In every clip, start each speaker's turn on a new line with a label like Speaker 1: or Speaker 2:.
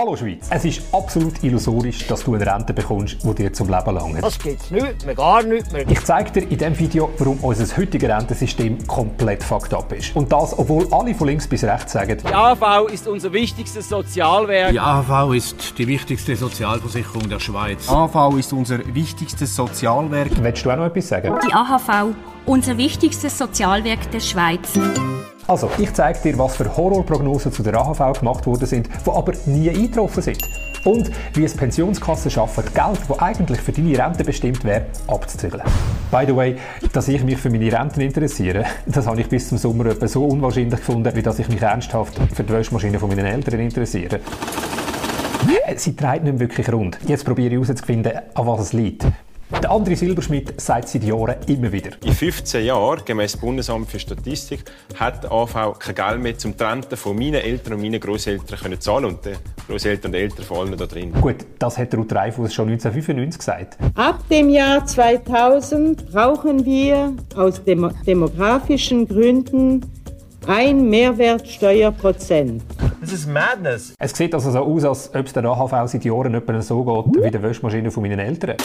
Speaker 1: Hallo Schweiz. Es ist absolut illusorisch, dass du eine Rente bekommst, die dir zum Leben langt.
Speaker 2: Das gibt's nicht mehr, gar nicht mehr.
Speaker 1: Ich zeige dir in diesem Video, warum unser heutiges Rentensystem komplett fucked up ist. Und das, obwohl alle von links bis rechts sagen,
Speaker 3: die AV ist unser wichtigstes Sozialwerk.
Speaker 4: Die AV ist die wichtigste Sozialversicherung der Schweiz.
Speaker 5: AV ist unser wichtigstes Sozialwerk.
Speaker 1: Willst du auch noch etwas sagen?
Speaker 6: Die AHV, unser wichtigstes Sozialwerk der Schweiz.
Speaker 1: Also, ich zeige dir, was für Horrorprognosen zu der AHV gemacht worden sind, die aber nie eingetroffen sind. Und wie es Pensionskassen schaffen, Geld, das eigentlich für deine Rente bestimmt wäre, abzuzügeln. By the way, dass ich mich für meine Renten interessiere, das habe ich bis zum Sommer etwa so unwahrscheinlich gefunden, wie dass ich mich ernsthaft für die Wäschmaschine von meinen Eltern interessiere. Sie treibt nicht wirklich rund. Jetzt probiere ich herauszufinden, an was es liegt. Der André Silberschmidt sagt seit Jahren immer wieder.
Speaker 7: In 15 Jahren, gemäß Bundesamt für Statistik, hat die AV kein Geld mehr zum Trennten von meinen Eltern und meinen Großeltern können zahlen und die Großeltern und Eltern vor allem da drin.
Speaker 1: Gut, das hat Ruth Reifus schon 1995 gesagt.
Speaker 8: Ab dem Jahr 2000 brauchen wir aus dem demografischen Gründen ein Mehrwertsteuerprozent.
Speaker 2: Das ist Madness.
Speaker 1: Es sieht also so aus, als ob es der AHV seit Jahren etwa so geht wie die Wäschmaschine von meinen Eltern.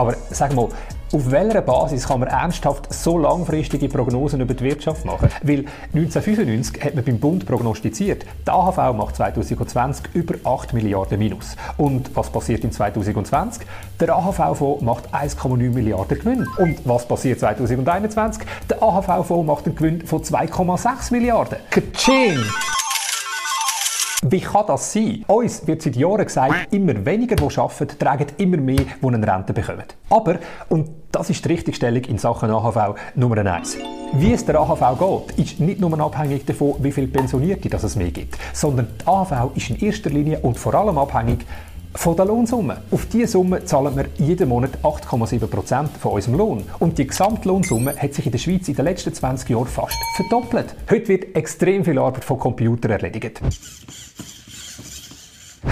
Speaker 1: Aber sag mal, auf welcher Basis kann man ernsthaft so langfristige Prognosen über die Wirtschaft machen? Weil 1995 hat man beim Bund prognostiziert, die AHV macht 2020 über 8 Milliarden Minus. Und was passiert in 2020? Der AHV-Fonds macht 1,9 Milliarden Gewinn. Und was passiert 2021? Der AHV-Fonds macht einen Gewinn von 2,6 Milliarden. Kaching! Wie kann das sein? Uns wird seit Jahren gesagt, immer weniger, die arbeiten, tragen immer mehr, die eine Rente bekommen. Aber, und das ist die Richtigstellung in Sachen AHV Nummer eins. Wie es der AHV geht, ist nicht nur abhängig davon, wie viele Pensionierte es mehr gibt, sondern die AHV ist in erster Linie und vor allem abhängig von der Lohnsumme. Auf diese Summe zahlen wir jeden Monat 8,7% von unserem Lohn. Und die Gesamtlohnsumme hat sich in der Schweiz in den letzten 20 Jahren fast verdoppelt. Heute wird extrem viel Arbeit von Computern erledigt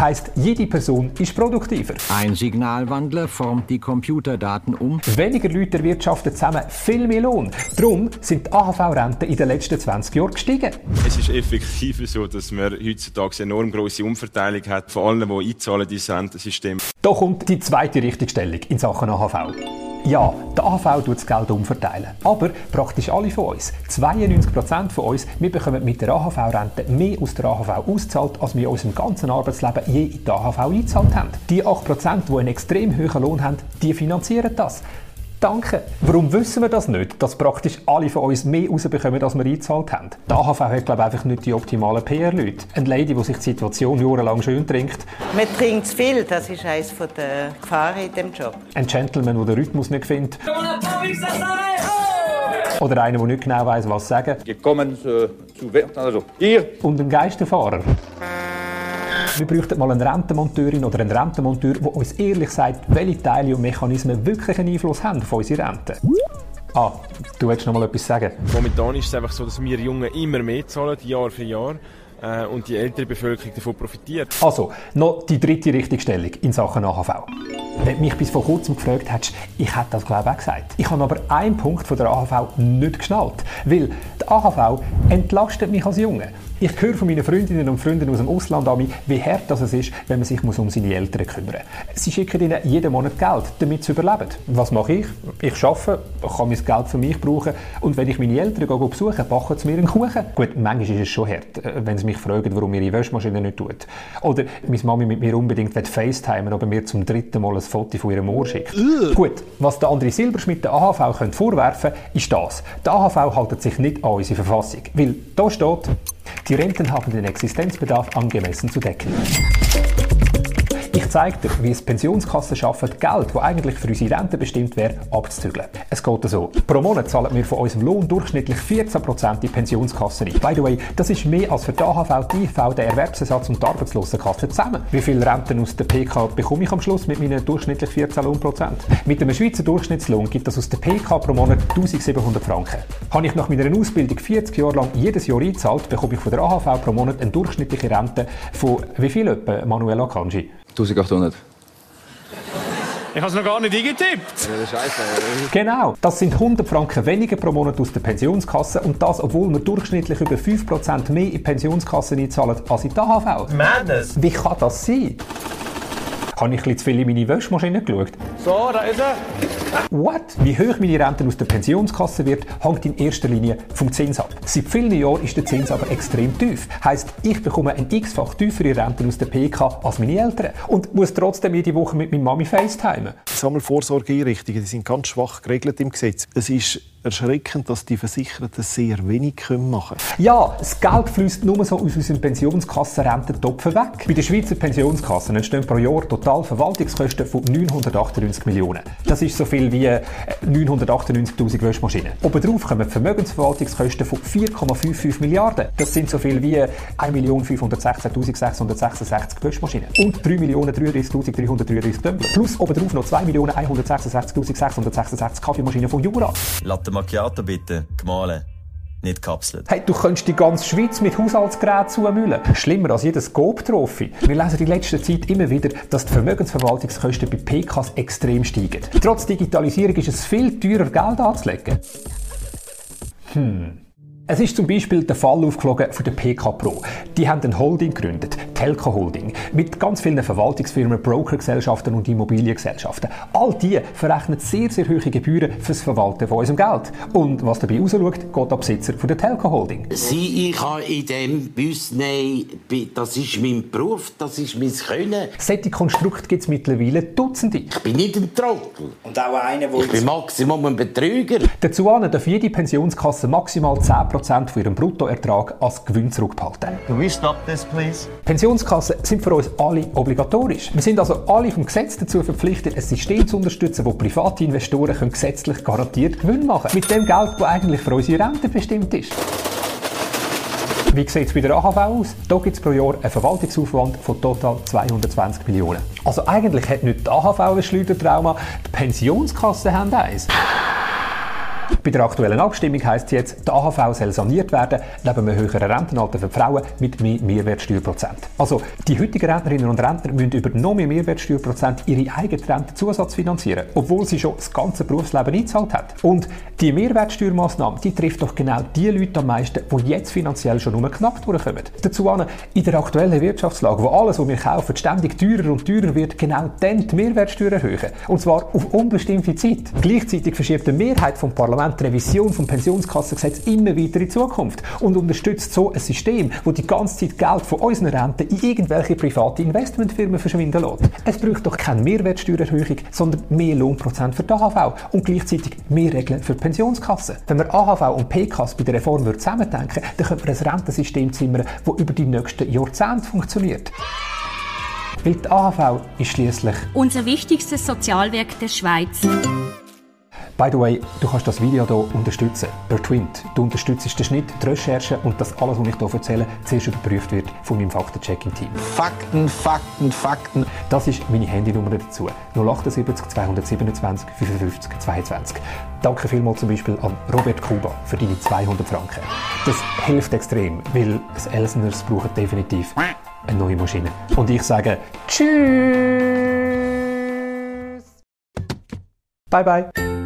Speaker 1: heißt, jede Person ist produktiver.
Speaker 9: Ein Signalwandler formt die Computerdaten um.
Speaker 1: Weniger Leute erwirtschaften zusammen viel mehr Lohn. Darum sind die AHV-Renten in den letzten 20 Jahren gestiegen.
Speaker 7: Es ist effektiv so, dass man heutzutage eine enorm grosse Umverteilung hat von allen, die einzahlen in dieses Rentensystem.
Speaker 1: Da kommt die zweite Richtigstellung in Sachen AHV. Ja, die AHV tut das Geld umverteilen. Aber praktisch alle von uns, 92% von uns, wir bekommen mit der AHV-Rente mehr aus der AHV ausgezahlt, als wir in unserem ganzen Arbeitsleben je in die AHV eingezahlt haben. Die 8%, die einen extrem hohen Lohn haben, die finanzieren das. Danke. Warum wissen wir das nicht, dass praktisch alle von uns mehr rausbekommen, als wir eingezahlt haben? Die AHV hat, glaube ich, einfach nicht die optimalen PR-Leute. Eine Lady, die sich die Situation jahrelang schön trinkt.
Speaker 8: Man trinkt zu viel, das ist eines der Gefahren in diesem Job.
Speaker 1: Ein Gentleman, der den Rhythmus nicht findet. Oder einer, der nicht genau weiß, was sagen.
Speaker 10: Wir kommen äh, zu Wert, also ihr.
Speaker 1: Und ein Geisterfahrer. Wir bräuchten mal eine Rentenmonteurin oder einen Rentenmonteur, der uns ehrlich sagt, welche Teile und Mechanismen wirklich einen Einfluss haben auf unsere Rente. Ah, du willst noch mal etwas sagen?
Speaker 7: Momentan ist es einfach so, dass wir Jungen immer mehr zahlen, Jahr für Jahr äh, und die ältere Bevölkerung davon profitiert.
Speaker 1: Also, noch die dritte Richtigstellung in Sachen AHV. Wenn du mich bis vor kurzem gefragt hättest, ich hätte das glaube ich auch gesagt. Ich habe aber einen Punkt von der AHV nicht geschnallt. Weil die AHV entlastet mich als Junge. Ich höre von meinen Freundinnen und Freunden aus dem Ausland an, wie hart das ist, wenn man sich um seine Eltern kümmern muss. Sie schicken ihnen jeden Monat Geld, damit sie überleben. Was mache ich? Ich arbeite, kann mein Geld für mich brauchen und wenn ich meine Eltern gehe besuche, backen sie mir einen Kuchen. Gut, manchmal ist es schon hart, äh, wenn sie mich fragen, warum ihre Wäschmaschine nicht tut. Oder meine Mami mit mir unbedingt FaceTimen, aber mir zum dritten Mal ein Foto von ihrem Ohr schickt. Gut, was der andere Silberschmidt der AHV könnte vorwerfen ist das. Der AHV hält sich nicht an unsere Verfassung. Weil da steht, die Renten haben den Existenzbedarf angemessen zu decken. Ich zeige dir, wie es Pensionskassen schaffen, Geld, das eigentlich für unsere Rente bestimmt wäre, abzuzügeln. Es geht so. Pro Monat zahlen wir von unserem Lohn durchschnittlich 14% in Pensionskassen ein. By the way, das ist mehr als für die AHV, die IV, den Erwerbsersatz und die Arbeitslosenkasse zusammen. Wie viel Renten aus der PK bekomme ich am Schluss mit meinen durchschnittlich 14 Lohnprozent? Mit einem Schweizer Durchschnittslohn gibt das aus der PK pro Monat 1700 Franken. Habe ich nach meiner Ausbildung 40 Jahre lang jedes Jahr eingezahlt, bekomme ich von der AHV pro Monat eine durchschnittliche Rente von wie viel etwa, Manuela Kanji?
Speaker 10: 1800.
Speaker 4: Ich habe es noch gar nicht eingetippt.
Speaker 1: Genau, das sind 100 Franken weniger pro Monat aus der Pensionskasse und das, obwohl wir durchschnittlich über 5% mehr in die Pensionskasse einzahlen als in die AHV.
Speaker 2: Madness.
Speaker 1: Wie kann das sein? Habe ich ein bisschen zu viel in meine Wäschmaschine geschaut?
Speaker 2: So, da ist er.
Speaker 1: What? Wie hoch meine Rente aus der Pensionskasse wird, hängt in erster Linie vom Zins ab. Seit vielen Jahren ist der Zins aber extrem tief. Heißt, ich bekomme eine x-fach tiefere Rente aus der PK als meine Eltern und muss trotzdem jede Woche mit meiner Mami FaceTimen.
Speaker 11: Sammelvorsorgeeinrichtungen die sind ganz schwach geregelt im Gesetz. Es ist erschreckend, dass die Versicherten sehr wenig machen können.
Speaker 1: Ja, das Geld fließt nur so aus unserem Pensionskassenrententopf weg. Bei den Schweizer Pensionskassen entstehen pro Jahr total Verwaltungskosten von 998 Millionen. Das ist so viel wie äh, 998'000 Wäschmaschinen. Obendrauf kommen Vermögensverwaltungskosten von 4,55 Milliarden. Das sind so viel wie äh, 1.516.666 Wäschmaschinen. Und 3.033.333 Tumbler. Plus obendrauf noch 2.166.666 Kaffeemaschinen von Jura.
Speaker 12: Latte Macchiato bitte, gemahlen, nicht kapselt.
Speaker 1: Hey, du könntest die ganze Schweiz mit Haushaltsgeräten zumüllen. Schlimmer als jedes Scope-Trophy. Wir lesen in letzter Zeit immer wieder, dass die Vermögensverwaltungskosten bei PKs extrem steigen. Trotz Digitalisierung ist es viel teurer, Geld anzulegen. Hm. Es ist zum Beispiel der Fall aufgeflogen von der PK Pro. Die haben eine Holding gegründet, Telco Holding, mit ganz vielen Verwaltungsfirmen, Brokergesellschaften und Immobiliengesellschaften. All die verrechnen sehr, sehr hohe Gebühren fürs Verwalten von unserem Geld. Und was dabei rausschaut, geht der Besitzer von der Telco Holding.
Speaker 13: Sie, ich habe in dem Bus nehmen, das ist mein Beruf, das ist mein Können.
Speaker 1: Solche Konstrukte gibt es mittlerweile Dutzende.
Speaker 13: Ich bin nicht ein Trottel.
Speaker 8: Und auch einer,
Speaker 13: Ich bin Maximum ein Betrüger.
Speaker 1: Dazu darf jede Pensionskasse maximal 10% von ihrem Bruttoertrag als Gewinn zurückbehalten.
Speaker 2: Can we stop this, please?
Speaker 1: Pensionskassen sind für uns alle obligatorisch. Wir sind also alle vom Gesetz dazu verpflichtet, ein System zu unterstützen, wo private Investoren können gesetzlich garantiert Gewinn machen können. Mit dem Geld, das eigentlich für unsere Rente bestimmt ist. Wie sieht es bei der AHV aus? Hier gibt es pro Jahr einen Verwaltungsaufwand von total 220 Millionen. Also eigentlich hat nicht die AHV ein Schleudertrauma, die Pensionskassen haben eins. Bei der aktuellen Abstimmung heisst jetzt, die AHV soll saniert werden, neben einem höheren Rentenalter für Frauen mit mehr Mehrwertsteuerprozent. Also, die heutigen Rentnerinnen und Rentner müssen über noch mehr Mehrwertsteuerprozent ihre eigene Rentenzusatz finanzieren, obwohl sie schon das ganze Berufsleben eingezahlt hat. Und die Mehrwertsteuermaßnahme, die trifft doch genau die Leute am meisten, die jetzt finanziell schon nur knapp durchkommen. Dazu an, in der aktuellen Wirtschaftslage, wo alles, was wir kaufen, ständig teurer und teurer wird, genau dann die Mehrwertsteuer erhöhen. Und zwar auf unbestimmte Zeit. Gleichzeitig verschiebt die Mehrheit vom Parlament die Revision vom Pensionskassengesetz immer weiter in Zukunft und unterstützt so ein System, wo die ganze Zeit Geld von unseren Renten in irgendwelche private Investmentfirmen verschwinden lässt. Es braucht doch keine Mehrwertsteuererhöhung, sondern mehr Lohnprozent für die AHV und gleichzeitig mehr Regeln für die Pensionskassen. Wenn wir AHV und PKs bei der Reform zusammendenken, dann könnte man ein Rentensystem zimmern, das über die nächsten Jahrzehnte funktioniert. Weil die AHV ist schließlich
Speaker 6: Unser wichtigstes Sozialwerk der Schweiz.
Speaker 1: By the way, du kannst das Video hier unterstützen, per Twint. Du unterstützt den Schnitt, die Recherche und dass alles, was ich hier erzähle, zuerst überprüft wird von meinem Faktenchecking-Team.
Speaker 9: Fakten, Fakten, Fakten.
Speaker 1: Das ist meine Handynummer dazu. 078 227 55 22. Danke vielmals zum Beispiel an Robert Kuba für deine 200 Franken. Das hilft extrem, weil das Elsners brauchen definitiv eine neue Maschine. Und ich sage Tschüss! Bye bye!